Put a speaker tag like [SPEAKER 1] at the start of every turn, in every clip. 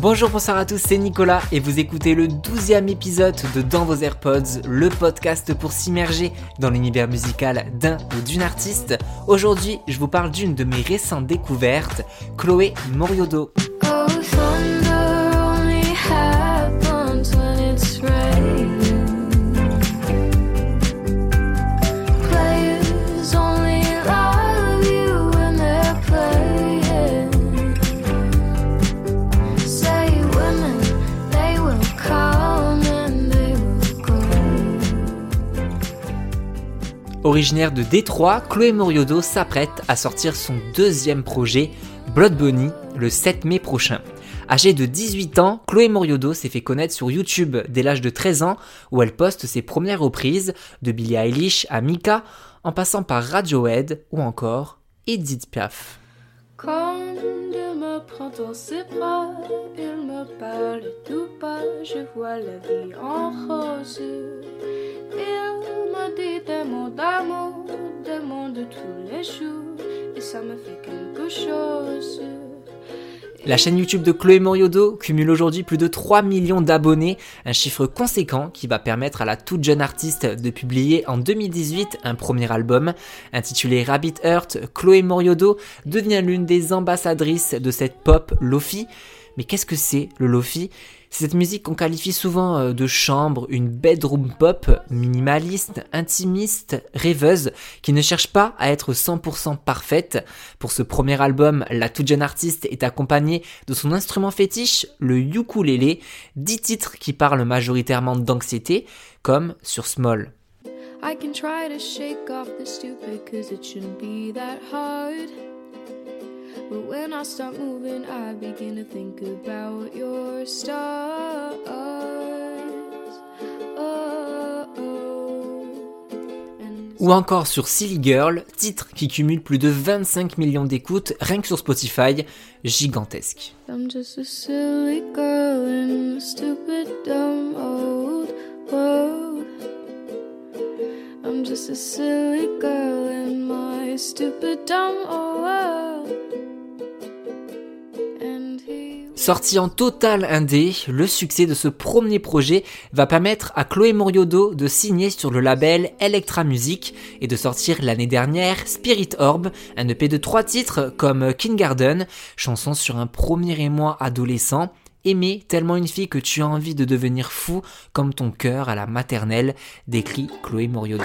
[SPEAKER 1] Bonjour, bonsoir à tous, c'est Nicolas et vous écoutez le 12e épisode de Dans vos AirPods, le podcast pour s'immerger dans l'univers musical d'un ou d'une artiste. Aujourd'hui, je vous parle d'une de mes récentes découvertes, Chloé Moriodo. Originaire de Détroit, Chloé Moriodo s'apprête à sortir son deuxième projet, Blood Bunny, le 7 mai prochain. Âgée de 18 ans, Chloé Moriodo s'est fait connaître sur YouTube dès l'âge de 13 ans, où elle poste ses premières reprises, de Billie Eilish à Mika, en passant par Radiohead ou encore Edith Piaf.
[SPEAKER 2] La
[SPEAKER 1] chaîne YouTube de Chloé Moriodo cumule aujourd'hui plus de 3 millions d'abonnés, un chiffre conséquent qui va permettre à la toute jeune artiste de publier en 2018 un premier album intitulé Rabbit Earth. Chloé Moriodo devient l'une des ambassadrices de cette pop lofi. Mais qu'est-ce que c'est le lofi? C'est cette musique qu'on qualifie souvent euh, de chambre, une bedroom pop minimaliste, intimiste, rêveuse, qui ne cherche pas à être 100% parfaite. Pour ce premier album, la toute jeune artiste est accompagnée de son instrument fétiche, le ukulélé, dix titres qui parlent majoritairement d'anxiété, comme sur Small. I can try to shake off the stupid cause it shouldn't be that hard. But when I start moving, I begin to think about your stars. Oh, oh. Ou encore sur Silly Girl, titre qui cumule plus de 25 millions d'écoutes rien que sur Spotify, gigantesque. I'm just a silly girl in a stupid dumb old world. I'm just a silly girl in my stupid dumb old world. Sorti en total indé, le succès de ce premier projet va permettre à Chloé Moriodo de signer sur le label Electra Music et de sortir l'année dernière Spirit Orb, un EP de trois titres comme Kindergarten, chanson sur un premier émoi adolescent, Aimer tellement une fille que tu as envie de devenir fou comme ton cœur à la maternelle, décrit Chloé Moriodo.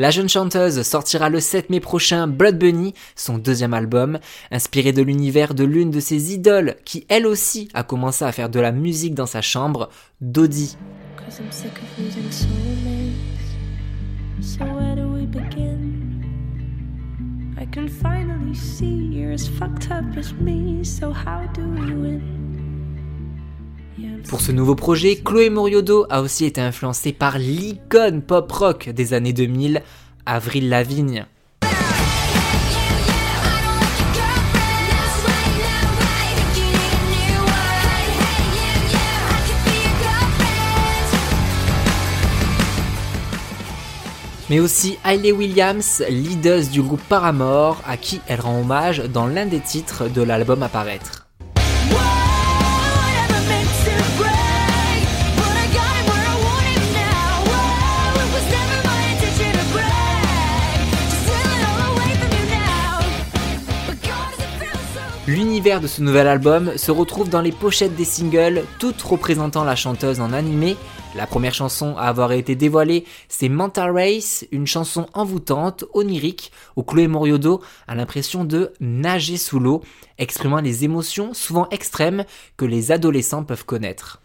[SPEAKER 1] La jeune chanteuse sortira le 7 mai prochain Blood Bunny, son deuxième album, inspiré de l'univers de l'une de ses idoles qui elle aussi a commencé à faire de la musique dans sa chambre, Dodie. Pour ce nouveau projet, Chloé Moriodo a aussi été influencée par l'icône pop-rock des années 2000, Avril Lavigne. mais aussi Hayley Williams, leader du groupe Paramore, à qui elle rend hommage dans l'un des titres de l'album à paraître. L'univers de ce nouvel album se retrouve dans les pochettes des singles, toutes représentant la chanteuse en animé. La première chanson à avoir été dévoilée, c'est Mental Race, une chanson envoûtante, onirique, où Chloé Moriodo a l'impression de nager sous l'eau, exprimant les émotions souvent extrêmes que les adolescents peuvent connaître.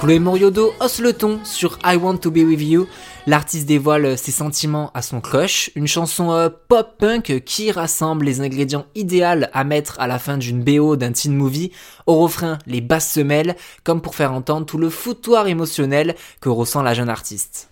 [SPEAKER 1] Chloé Moriodo hausse le ton sur I Want to Be With You. L'artiste dévoile ses sentiments à son crush, une chanson euh, pop-punk qui rassemble les ingrédients idéaux à mettre à la fin d'une BO d'un teen movie. Au refrain, les basses semelles, comme pour faire entendre tout le foutoir émotionnel que ressent la jeune artiste.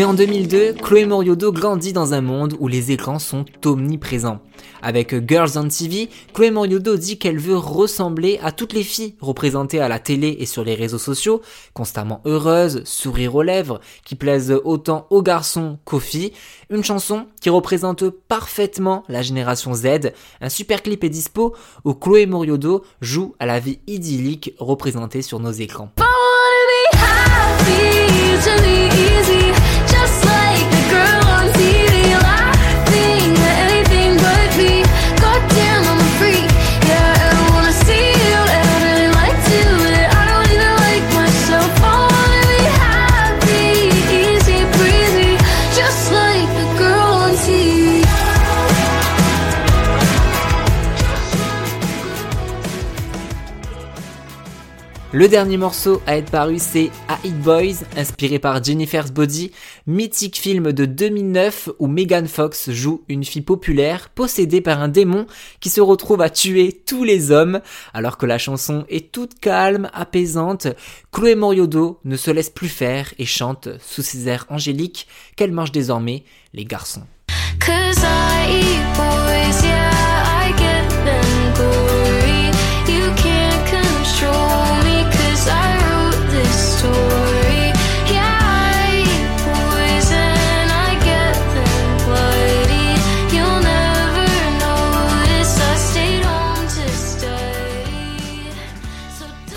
[SPEAKER 1] Née en 2002, Chloé Moriodo grandit dans un monde où les écrans sont omniprésents. Avec Girls on TV, Chloé Moriodo dit qu'elle veut ressembler à toutes les filles représentées à la télé et sur les réseaux sociaux, constamment heureuses, sourire aux lèvres, qui plaisent autant aux garçons qu'aux filles. Une chanson qui représente parfaitement la génération Z. Un super clip est dispo où Chloé Moriodo joue à la vie idyllique représentée sur nos écrans. Le dernier morceau à être paru, c'est A Hit Boys, inspiré par Jennifer's Body, mythique film de 2009 où Megan Fox joue une fille populaire possédée par un démon qui se retrouve à tuer tous les hommes. Alors que la chanson est toute calme, apaisante, Chloé Moriodo ne se laisse plus faire et chante sous ses airs angéliques qu'elle mange désormais les garçons.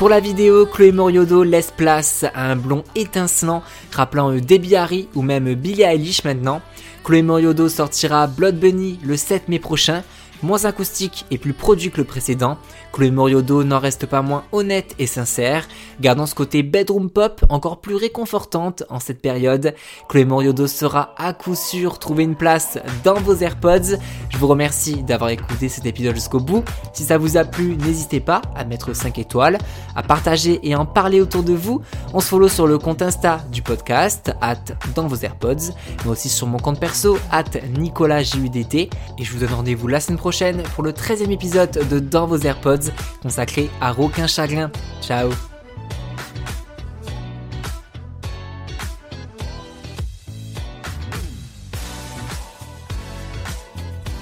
[SPEAKER 1] Pour la vidéo, Chloé Moriodo laisse place à un blond étincelant, rappelant Debbie Harry ou même Billie Eilish maintenant. Chloé Moriodo sortira Blood Bunny le 7 mai prochain, moins acoustique et plus produit que le précédent. Chloé Moriodo n'en reste pas moins honnête et sincère, gardant ce côté bedroom pop encore plus réconfortante en cette période. Chloé Moriodo sera à coup sûr trouver une place dans vos AirPods. Je vous remercie d'avoir écouté cet épisode jusqu'au bout. Si ça vous a plu, n'hésitez pas à mettre 5 étoiles, à partager et en parler autour de vous. On se follow sur le compte Insta du podcast, at dans vos AirPods, mais aussi sur mon compte perso, at NicolasJUDT. Et je vous donne rendez-vous la semaine prochaine pour le 13e épisode de Dans vos AirPods consacré à Aucun Chagrin. Ciao